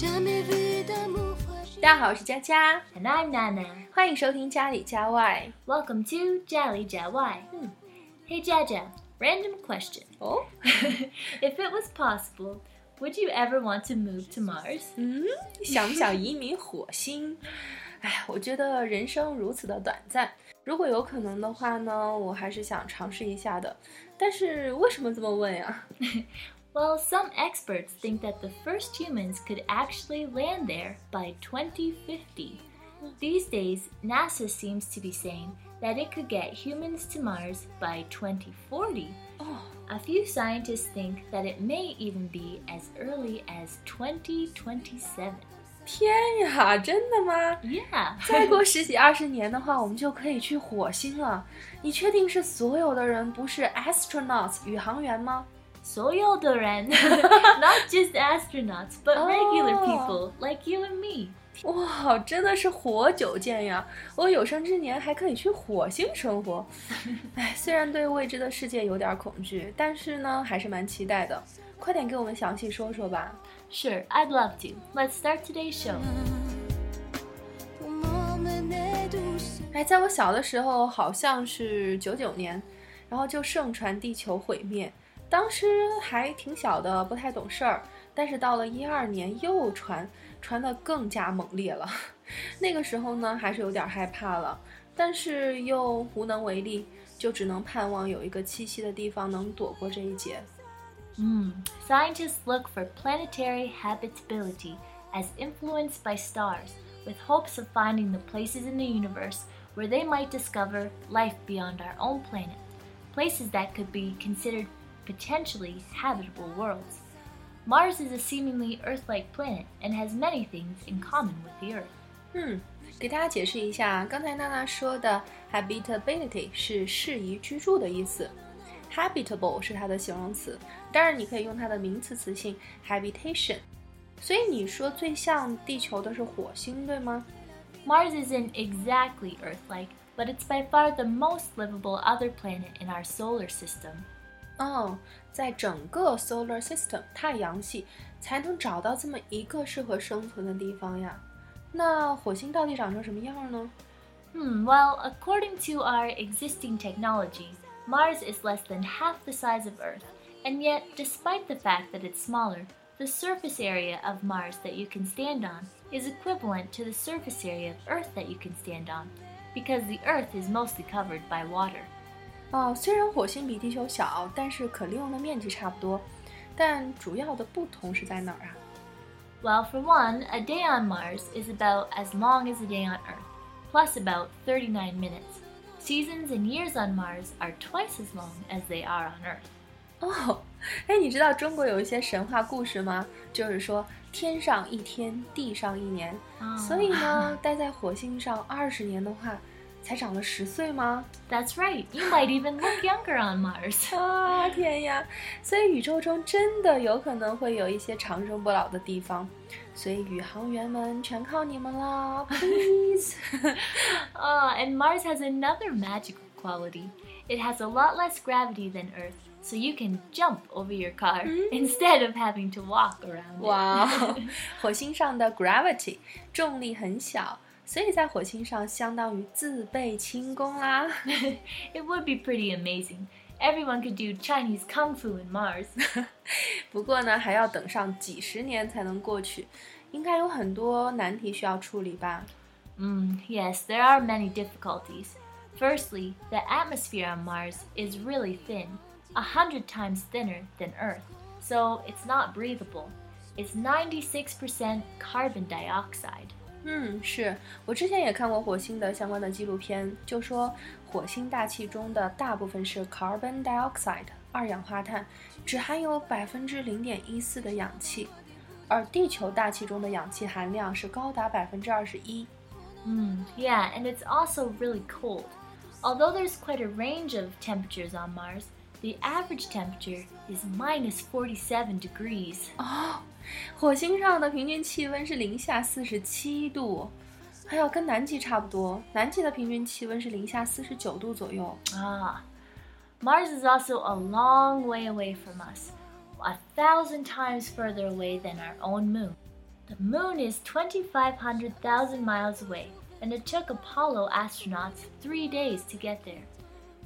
大家好，我是佳佳，And I'm Nana. 欢迎收听家里家外。Welcome to Jolly Jawai. Hey Jaja, random question. 哦，if it was possible, would you ever want to move to Mars? 嗯，想不想移民火星？哎，我觉得人生如此的短暂，如果有可能的话呢，我还是想尝试一下的。但是为什么这么问呀？Well, some experts think that the first humans could actually land there by 2050. These days, NASA seems to be saying that it could get humans to Mars by 2040. 哦， A few scientists think that it may even be as early as 2027. 天呀，真的吗？ Yeah. 再过十几二十年的话，我们就可以去火星了。你确定是所有的人不是 astronauts 宇航员吗？ Soyodoren. Not just astronauts, but regular Oh. people like you and me. 哇，真的是活久见呀！我有生之年还可以去火星生活。哎，虽然对未知的世界有点恐惧，但是呢，还是蛮期待的。快点给我们详细说说吧。 Sure, I'd love to. Let's start today's show. pour m'emmener doucement. 哎，在我小的时候，好像是九九年，然后就盛传地球毁灭， 当时还挺小的，不太懂事儿。但是到了一二年又传，传得更加猛烈了。那个时候呢，还是有点害怕了，但是又无能为力，就只能盼望有一个栖息的地方能躲过这一劫。 Hmm. Scientists look for planetary habitability as influenced by stars, with hopes of finding the places in the universe where they might discover life beyond our own planet, places that could be considered potentially habitable worlds. Mars is a seemingly Earth like planet and has many things in common with the Earth. 嗯，给大家解释一下，刚才娜娜说的 habitability 是适宜居住的意思，habitable 是它的形容词，当然你可以用它的名词词性 habitation。所以你说最像地球的是火星，对吗？ Mars isn't exactly Earth like, but it's by far the most livable other planet in our solar system. 哦，在整个 solar system 太阳系才能找到这么一个适合生存的地方呀。那火星到底长成什么样呢？ Hmm, well, according to our existing technology, Mars is less than half the size of Earth, and yet, despite the fact that it's smaller, the surface area of Mars that you can stand on is equivalent to the surface area of Earth that you can stand on, because the Earth is mostly covered by water. 哦，虽然火星比地球小，但是可利用的面积差不多，但主要的不同是在哪儿啊？Well, for one, a day on Mars is about as long as a day on Earth, plus about 39 minutes. Seasons and years on Mars are twice as long as they are on Earth. 哦，哎，你知道中国有一些神话故事吗？就是说天上一天，地上一年，所以呢，待在火星上二十年的话，才长了十岁吗？ That's right. You might even look younger on Mars. 啊，天呀！所以宇宙中真的有可能会有一些长生不老的地方，所以宇航员们全靠你们啦，please！ Ah, and Mars has another magical quality. It has a lot less gravity than Earth, so you can jump over your car instead of having to walk around. it. 哇哦，火星上的 gravity 重力很小， 所以在火星上相当于自备轻功啦。 it would be pretty amazing. Everyone could do Chinese kung fu in Mars. 不过呢，还要等上几十年才能过去，应该有很多难题需要处理吧？ Mm, yes, there are many difficulties. Firstly, the atmosphere on Mars is really thin, a hundred times thinner than Earth, so it's not breathable. It's 96% carbon dioxide. 嗯，是我之前也看过火星的相关的纪录片，就说火星大气中的大部分是 carbon dioxide 二氧化碳，只含有百分之零点一四的氧气，而地球大气中的氧气含量是高达百分之二十一。 Mm, yeah, and it's also really cold. Although there's quite a range of temperatures on Mars, the average temperature is minus 47 degrees. 哦， 火星上的平均气温是零下四十七度，还有跟南极差不多，南极的平均气温是零下四十九度左右。 Ah. Mars is also a long way away from us, a thousand times further away than our own moon. The moon is 2,500,000 miles away, and it took Apollo astronauts three days to get there.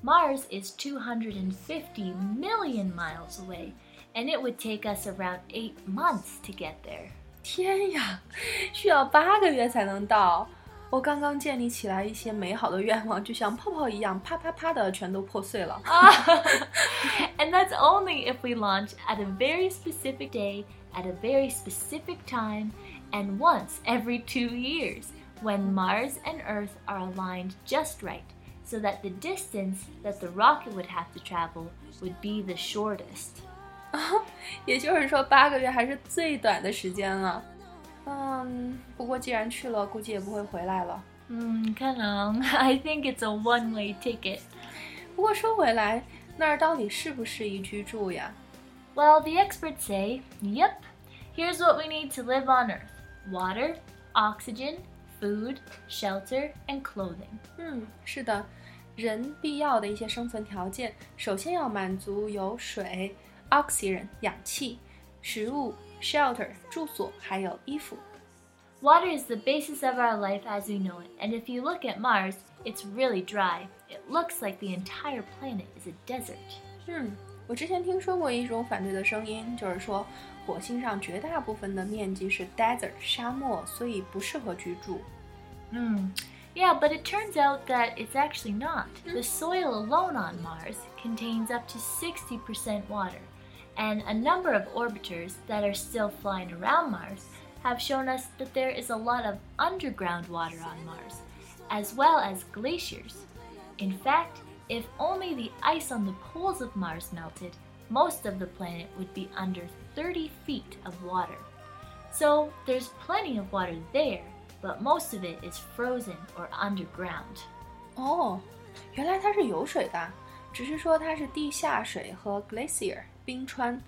Mars is 250 million miles away, and it would take us around eight months to get there. 天呀，需要八个月才能到。我刚刚建立起来一些美好的愿望，就像泡泡一样，啪啪啪的全都破碎了。 and that's only if we launch at a very specific day, at a very specific time, and once every two years, when Mars and Earth are aligned just right, so that the distance that the rocket would have to travel would be the shortest. 也就是说，八个月还是最短的时间了。嗯，不过既然去了，估计也不会回来了。 Hmm, I think it's a one-way ticket. 不过说回来，那儿到底适不适宜居住呀？ Well, the experts say, yep, here's what we need to live on Earth water, oxygen, food, shelter, and clothing. 嗯，是的，人必要的一些生存条件，首先要满足有水 （oxygen）、氧气、食物 （shelter）、住所，还有衣服。 Water is the basis of our life as we know it, and if you look at Mars, it's really dry. It looks like the entire planet is a desert. 嗯，我之前听说过一种反对的声音，就是说火星上绝大部分的面积是 desert 沙漠，所以不适合居住。 Hmm. Yeah, but it turns out that it's actually not. The soil alone on Mars contains up to 60% water, and a number of orbiters that are still flying around Mars have shown us that there is a lot of underground water on Mars, as well as glaciers. In fact, if only the ice on the poles of Mars melted, most of the planet would be under 30 feet of water. So there's plenty of water there, but most of it is frozen or underground. 哦，原来它是有水的，只是说它是地下水和 glacier 冰川，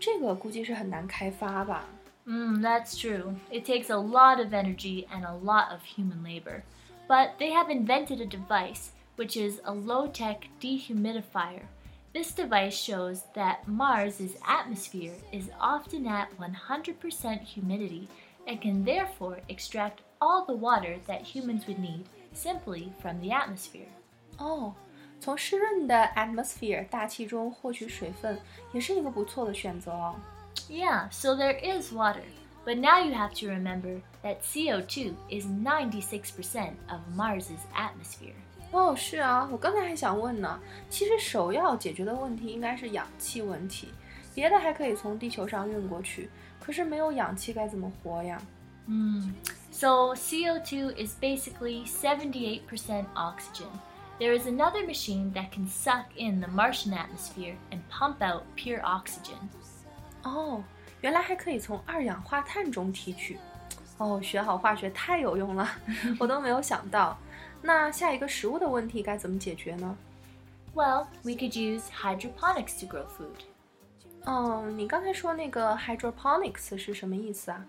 这个估计是很难开发吧。 Mm, that's true. It takes a lot of energy and a lot of human labor. But they have invented a device, which is a low tech dehumidifier. This device shows that Mars' atmosphere is often at 100% humidity and can therefore extract all the water that humans would need simply from the atmosphere. 哦， 从湿润的 atmosphere 大气中获取水分，也是一个不错的选择哦。 Yeah, so there is water. But now you have to remember that CO2 is 96% of Mars' atmosphere. 哦，是啊，我刚才还想问呢，其实首要解决的问题应该是氧气问题，别的还可以从地球上运过去，可是没有氧气该怎么活呀？ So CO2 is basically 78% oxygen. There is another machine that can suck in the Martian atmosphere and pump out pure oxygen. 哦，原来还可以从二氧化碳中提取。哦，学好化学太有用了，我都没有想到。那下一个食物的问题该怎么解决呢？ Well, we could use hydroponics to grow food. 嗯，你刚才说那个 hydroponics 是什么意思啊？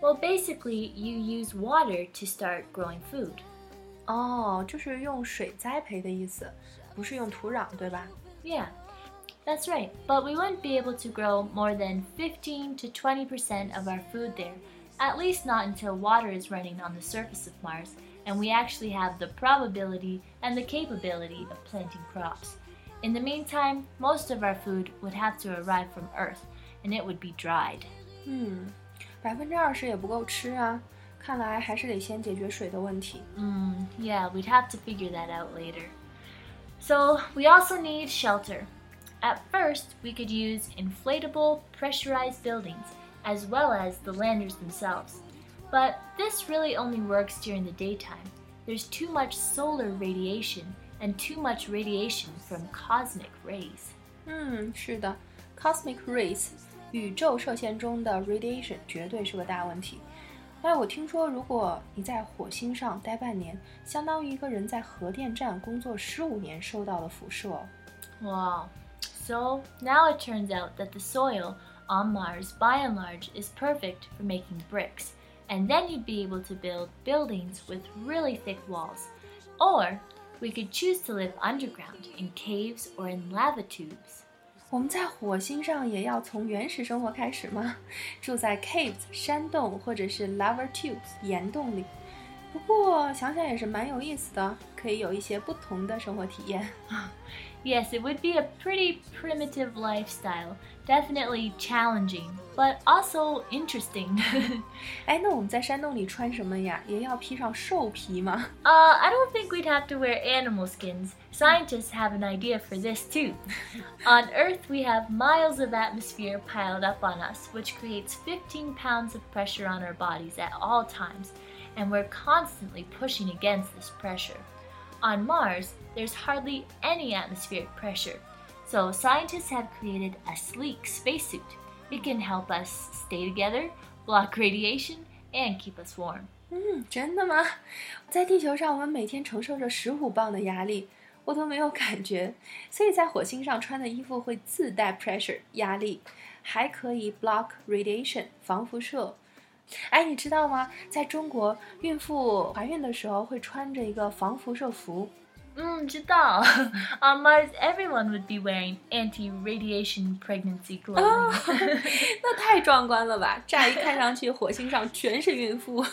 Well, basically, you use water to start growing food. 哦，就是用水栽培的意思，不是用土壤，对吧？ Yeah, that's right. But we wouldn't be able to grow more than 15 to 20% of our food there, at least not until water is running on the surface of Mars and we actually have the probability and the capability of planting crops. In the meantime, most of our food would have to arrive from Earth and it would be dried. 嗯，百分之二十也不够吃啊， 看来还是得先解决水的问题。 Mm, yeah, we'd have to figure that out later. So, we also need shelter. At first, we could use inflatable, pressurized buildings, as well as the landers themselves. But this really only works during the daytime. There's too much solar radiation and too much radiation from cosmic rays. 嗯，是的，cosmic rays，宇宙射线中的 radiation 绝对是个大问题。 哎，我听说，如果你在火星上待半年，相当于一个人在核电站工作十五年受到的辐射哦。 Wow. So, now it turns out that the soil on Mars, by and large, is perfect for making bricks. And then you'd be able to build buildings with really thick walls. Or we could choose to live underground in caves or in lava tubes. 我们在火星上也要从原始生活开始吗？住在 caves 山洞或者是 lava tubes 岩洞里。不过想想也是蛮有意思的，可以有一些不同的生活体验。 Yes, it would be a pretty primitive lifestyle. Definitely challenging, but also interesting. 哎，那我们在山洞里穿什么呀？也要披上兽皮吗？ uh, I don't think we'd have to wear animal skins. Scientists have an idea for this too. on Earth, we have miles of atmosphere piled up on us, which creates 15 pounds of pressure on our bodies at all times, and we're constantly pushing against this pressure. On Mars, there's hardly any atmospheric pressure, so scientists have created a sleek spacesuit. It can help us stay together, block radiation, and keep us warm. 嗯，真的吗？在地球上，我们每天承受着十五磅的压力，我都没有感觉。所以在火星上穿的衣服会自带 pressure 压力，还可以 block radiation 防辐射。 哎，你知道吗？在中国，孕妇怀孕的时候会穿着一个防辐射服。 Mm, 知道. On Mars, everyone would be wearing anti-radiation pregnancy clothing. 那太壮观了吧！乍一看上去，火星上全是孕妇。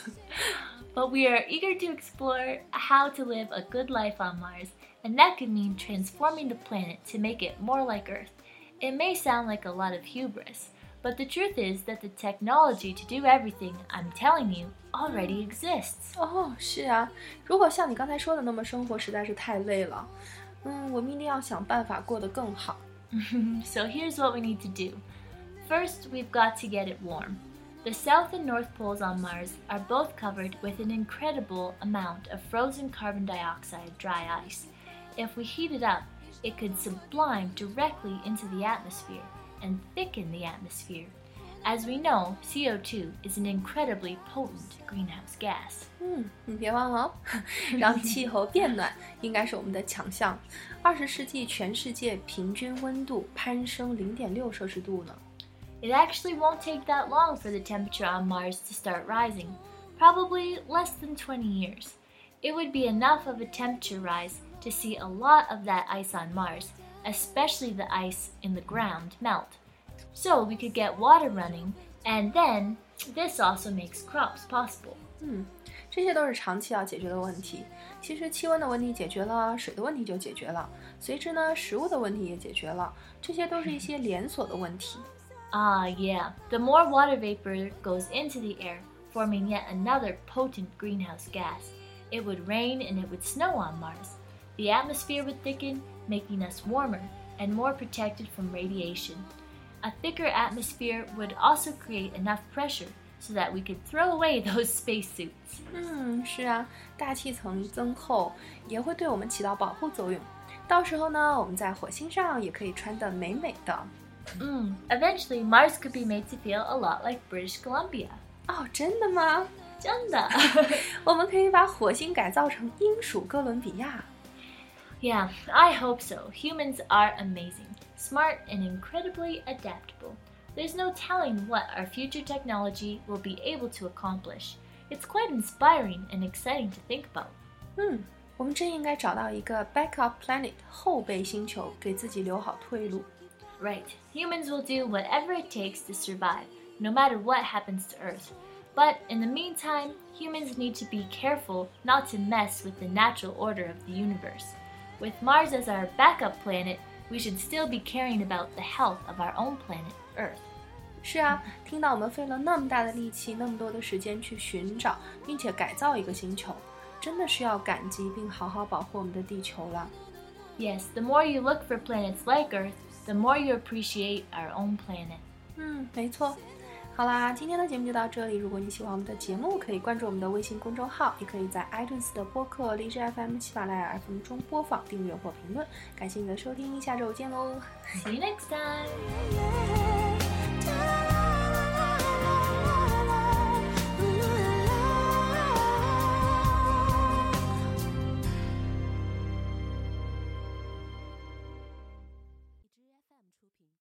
but we are eager to explore how to live a good life on Mars, and that could mean transforming the planet to make it more like Earth. It may sound like a lot of hubris, but the truth is that the technology to do everything I'm telling you already exists. 哦，是啊，如果像你刚才说的那么生活，实在是太累了。嗯，我们一定要想办法过得更好。 so here's what we need to do. First, we've got to get it warm. The South and North Poles on Mars are both covered with an incredible amount of frozen carbon dioxide dry ice. If we heat it up, it could sublime directly into the atmosphere and thicken the atmosphere. As we know, CO2 is an incredibly potent greenhouse gas. 嗯，你别忘了哦，让气候变暖应该是我们的强项。二十世纪全世界平均温度攀升零点六摄氏度呢。 It actually won't take that long for the temperature on Mars to start rising, probably less than 20 years. It would be enough of a temperature rise to see a lot of that ice on Mars, especially the ice in the ground, melt. So we could get water running, and then this also makes crops possible. 嗯，这些都是长期要解决的问题。其实气温的问题解决了，水的问题就解决了，随之呢，食物的问题也解决了。这些都是一些连锁的问题。 Ah, yeah. The more water vapor goes into the air, forming yet another potent greenhouse gas, it would rain and it would snow on Mars. The atmosphere would thicken, making us warmer and more protected from radiation. A thicker atmosphere would also create enough pressure so that we could throw away those spacesuits. 嗯，是啊，大气层增厚也会对我们起到保护作用。到时候呢，我们在火星上也可以穿得美美的。 Mm. Eventually, Mars could be made to feel a lot like British Columbia. 哦，真的吗？真的。我们可以把火星改造成英属哥伦比亚。 Yeah, I hope so. Humans are amazing, smart, and incredibly adaptable. There's no telling what our future technology will be able to accomplish. It's quite inspiring and exciting to think about. 嗯，我们真应该找到一个 backup planet 后备星球，给自己留好退路。 Right, humans will do whatever it takes to survive, no matter what happens to Earth. But in the meantime, humans need to be careful not to mess with the natural order of the universe. With Mars as our backup planet, we should still be caring about the health of our own planet, Earth. 是啊，听到我们费了那么大的力气，那么多的时间去寻找并且改造一个星球，真的是要感激并好好保护我们的地球了。 Yes, the more you look for planets like Earth, the more you appreciate our own planet. 嗯，没错。 好啦，今天的节目就到这里。如果你喜欢我们的节目，可以关注我们的微信公众号，也可以在 iTunes 的播客、荔枝 FM、喜马拉雅 FM 中播放、订阅或评论。感谢你的收听，下周见喽！See you next time!